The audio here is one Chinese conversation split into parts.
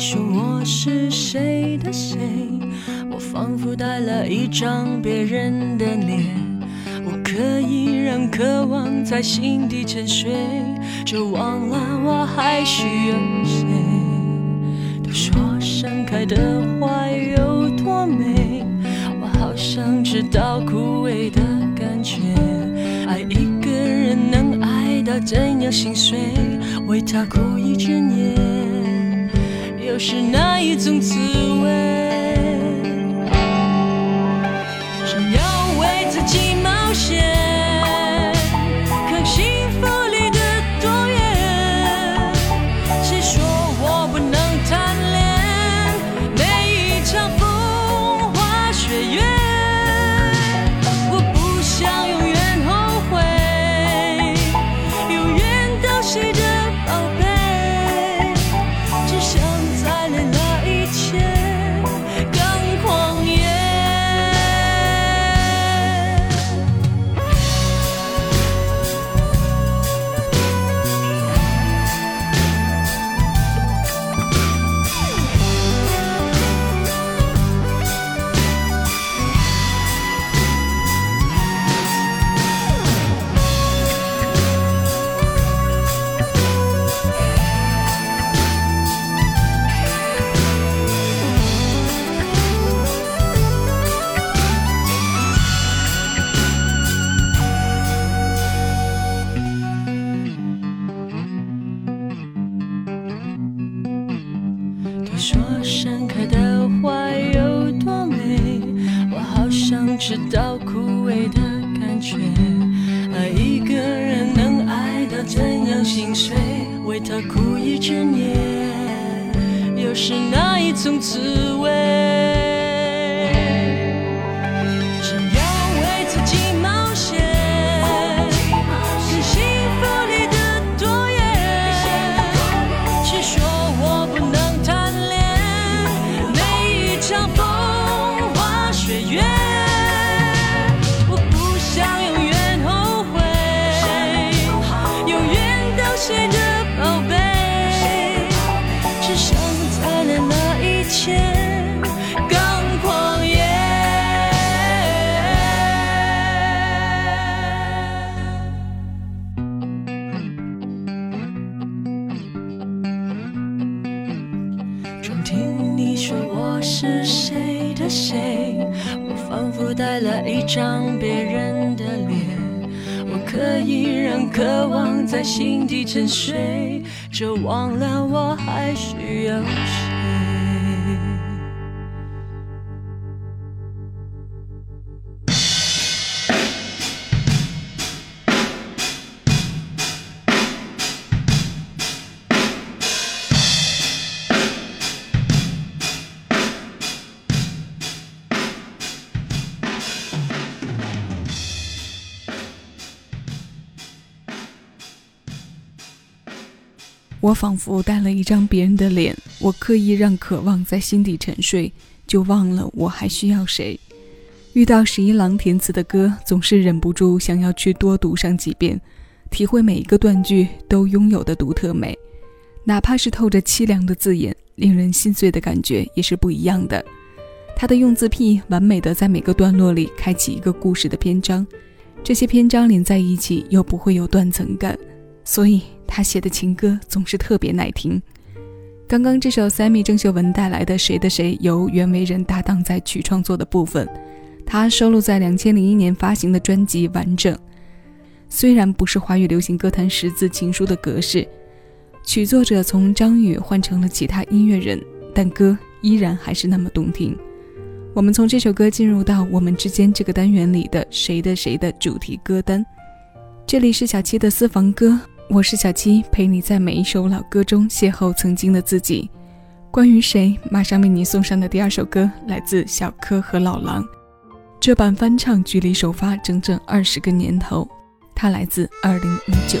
说我是谁的谁，我仿佛带了一张别人的脸，我可以让渴望在心底沉睡，就忘了我还需要谁。都说盛开的花有多美，我好想知道枯萎的感觉。爱一个人能爱到怎样心碎，为他哭一整夜，是哪一种滋味？心碎，为他苦一整夜，又是哪一种滋味？张别人的脸，我可以让渴望在心底沉睡，就忘了我还需要我仿佛带了一张别人的脸，我刻意让渴望在心底沉睡，就忘了我还需要谁。遇到十一郎填词的歌，总是忍不住想要去多读上几遍，体会每一个断句都拥有的独特美，哪怕是透着凄凉的字眼，令人心碎的感觉也是不一样的。他的用字癖完美的在每个段落里开启一个故事的篇章，这些篇章连在一起又不会有断层感，所以。他写的情歌总是特别耐听。刚刚这首 Sammy 郑秀文带来的《谁的谁》，由袁惟仁搭档在曲创作的部分，他收录在两千零一年发行的专辑《完整》。虽然不是华语流行歌坛十字情书的格式，曲作者从张宇换成了其他音乐人，但歌依然还是那么动听。我们从这首歌进入到我们之间这个单元里的《谁的谁》的主题歌单。这里是小七的私房歌。我是小七，陪你在每一首老歌中邂逅曾经的自己。关于谁，马上为你送上的第二首歌来自小柯和老狼。这版翻唱距离首发整整二十个年头，它来自二零一九。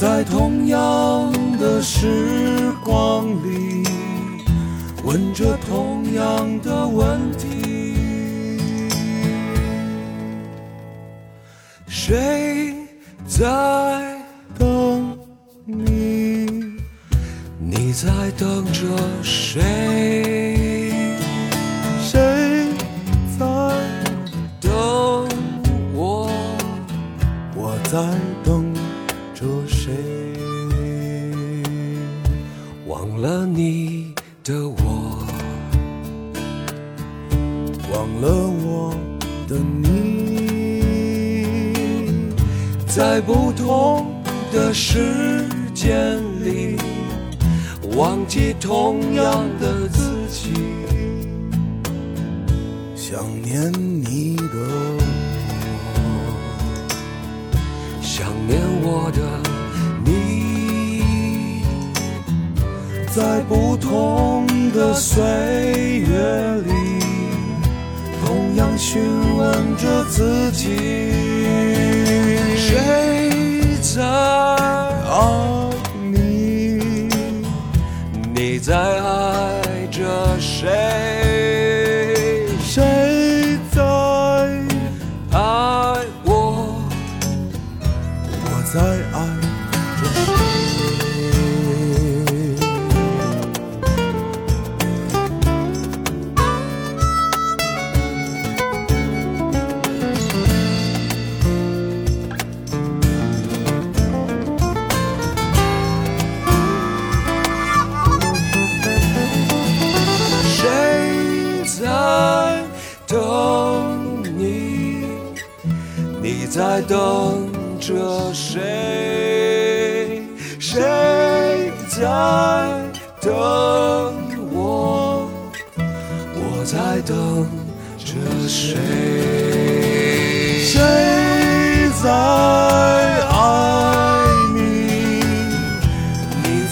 在同样的时光里，问着同样的问题：谁在等你？你在等着谁？谁在等我？我在念我的你，在不同的岁月里，同样询问着自己：谁在爱你？你在爱着？谁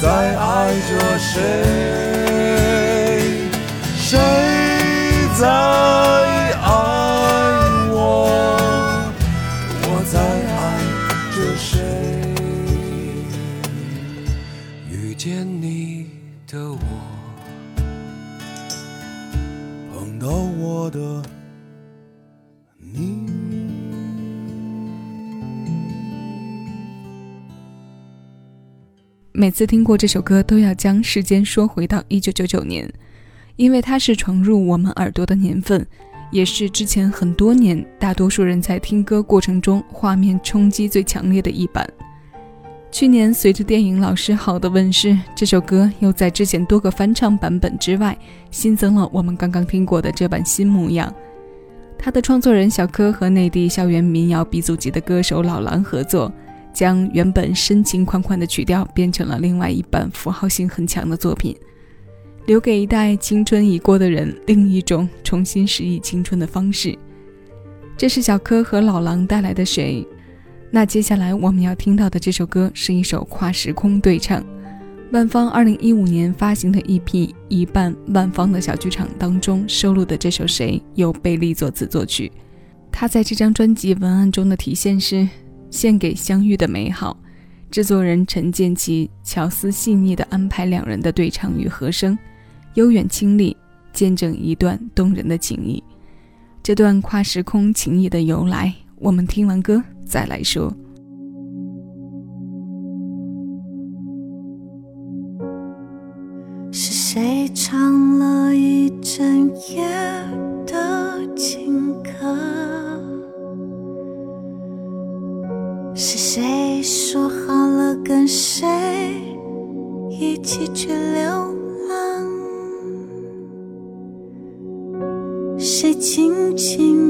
在爱着谁？谁每次听过这首歌，都要将时间说回到一九九九年，因为它是闯入我们耳朵的年份，也是之前很多年大多数人在听歌过程中画面冲击最强烈的一版。去年随着电影《老师好》的问世，这首歌又在之前多个翻唱版本之外，新增了我们刚刚听过的这版新模样。它的创作人小柯和内地校园民谣鼻祖级的歌手老狼合作。将原本深情款款的曲调变成了另外一版符号性很强的作品，留给一代青春已过的人另一种重新拾忆青春的方式。这是小柯和老狼带来的《谁》。那接下来我们要听到的这首歌是一首跨时空对唱，万芳2015年发行的 EP《一半万芳的小剧场》当中收录的这首《谁》由贝利作词作曲。他在这张专辑文案中的体现是。献给相遇的美好，制作人陈建奇巧思细腻地安排两人的对唱与和声，悠远清丽，见证一段动人的情谊。这段跨时空情谊的由来，我们听完歌再来说。是谁唱了一整夜的情歌？是谁说好了跟谁一起去流浪？谁轻轻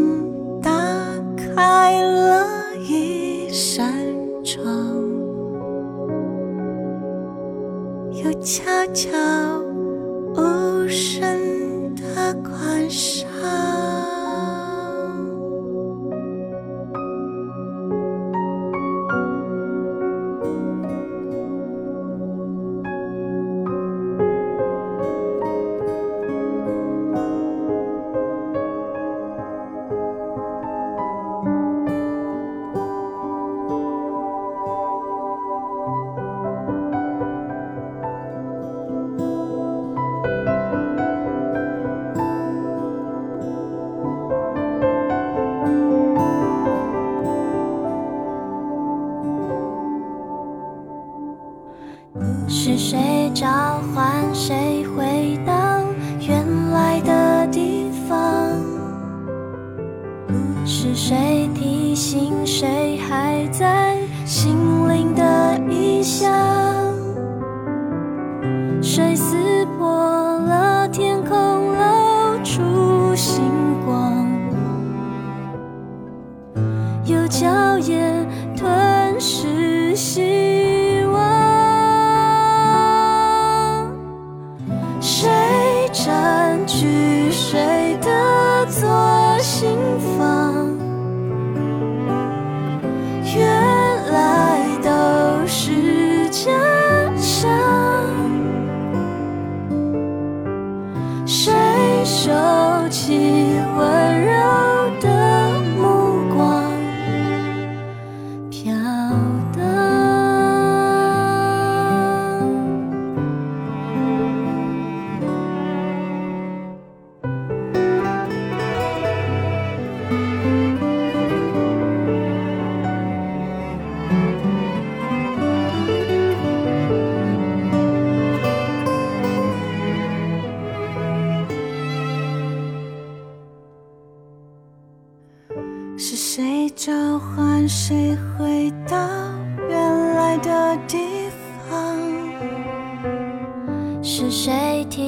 谁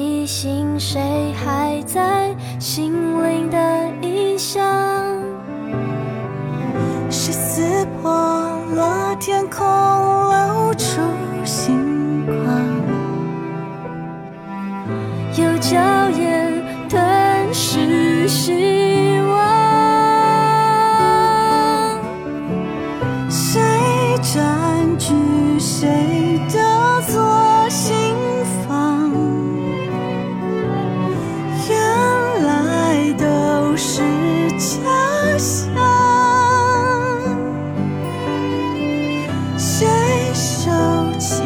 提醒谁还在心灵的异乡？谁撕破了天空，露出星光？有娇艳吞噬谁收起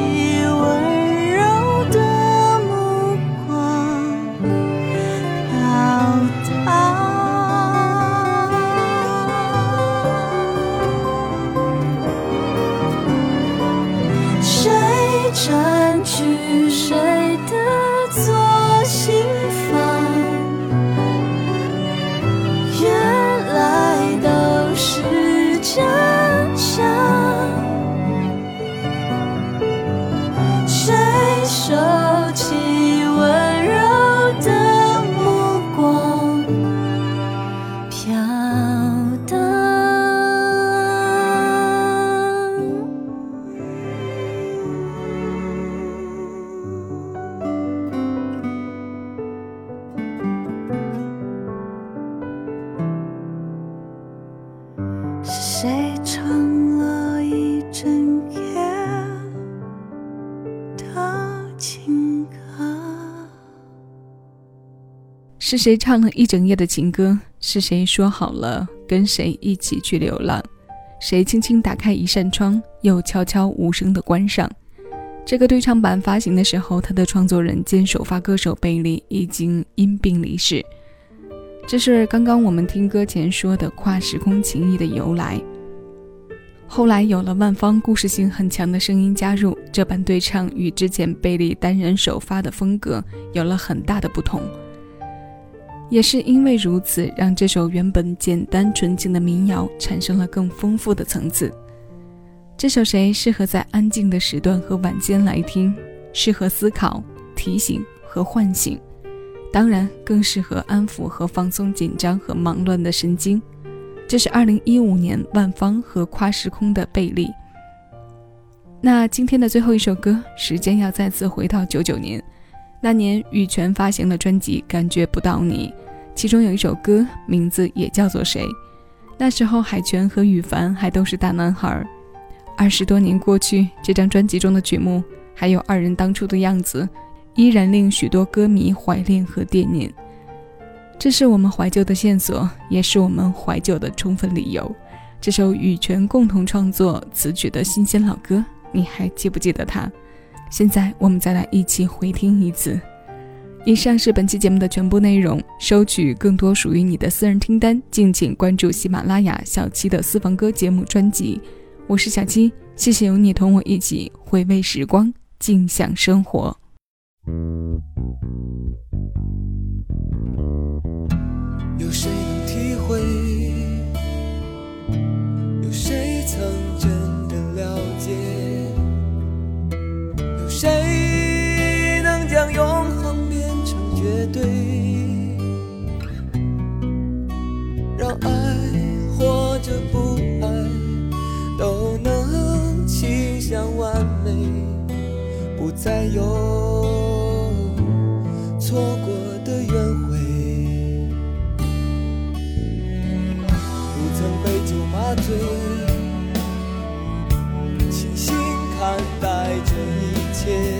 是谁唱了一整夜的情歌？是谁说好了跟谁一起去流浪？谁轻轻打开一扇窗，又悄悄无声地关上？这个对唱版发行的时候，他的创作人兼首发歌手贝利已经因病离世。这是刚刚我们听歌前说的跨时空情谊的由来。后来有了万芳故事性很强的声音加入，这版对唱与之前贝利单人首发的风格有了很大的不同。也是因为如此，让这首原本简单纯净的民谣产生了更丰富的层次。这首谁适合在安静的时段和晚间来听？适合思考、提醒和唤醒，当然更适合安抚和放松紧张和忙乱的神经。这是二零一五年万芳和跨时空的贝利。那今天的最后一首歌，时间要再次回到九九年，那年羽泉发行了专辑《感觉不到你》，其中有一首歌名字也叫做《谁》。那时候海泉和羽凡还都是大男孩。二十多年过去，这张专辑中的曲目。还有二人当初的样子，依然令许多歌迷怀恋和惦念。这是我们怀旧的线索，也是我们怀旧的充分理由。这首羽泉共同创作词曲的新鲜老歌，你还记不记得它？现在我们再来一起回听一次。以上是本期节目的全部内容。收取更多属于你的私人听单，敬请关注喜马拉雅小七的私房歌节目专辑。我是小七，谢谢有你同我一起回味时光。静享生活。向完美。不再有错过的约会，不曾被酒麻醉，清醒看待这一切。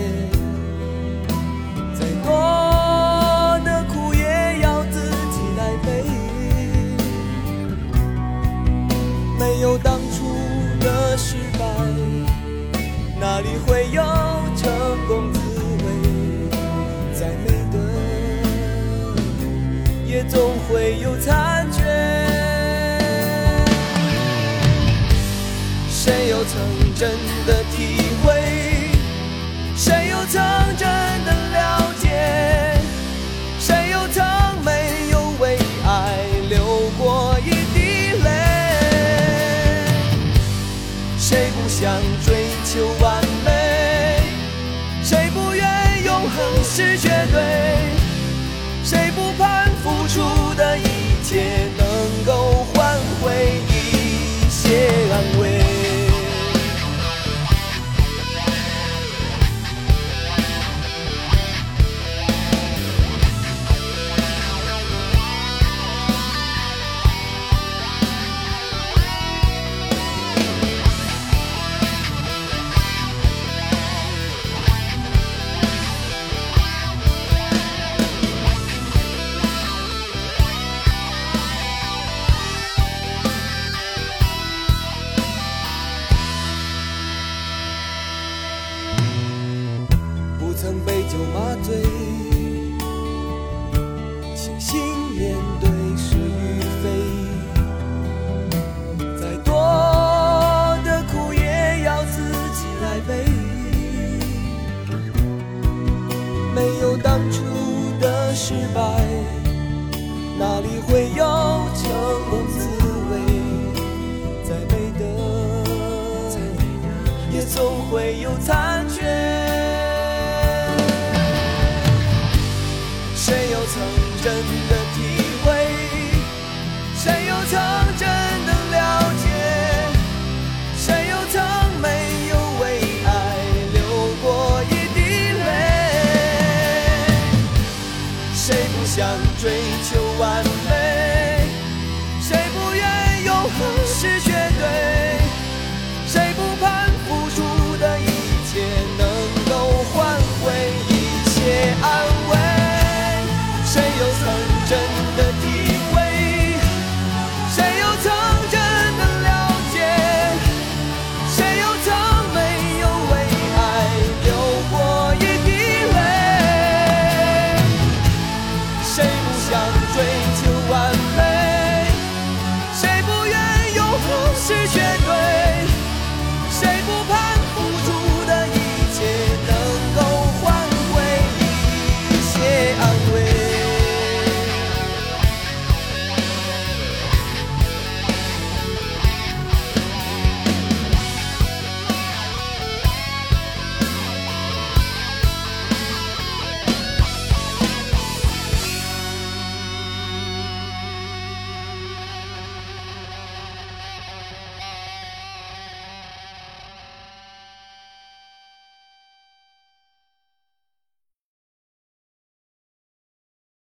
也总会有残缺。谁又曾真的的一切有残缺，谁又曾真的体会？谁又曾真的了解？谁又曾没有为爱流过一滴泪？谁不想追求完美？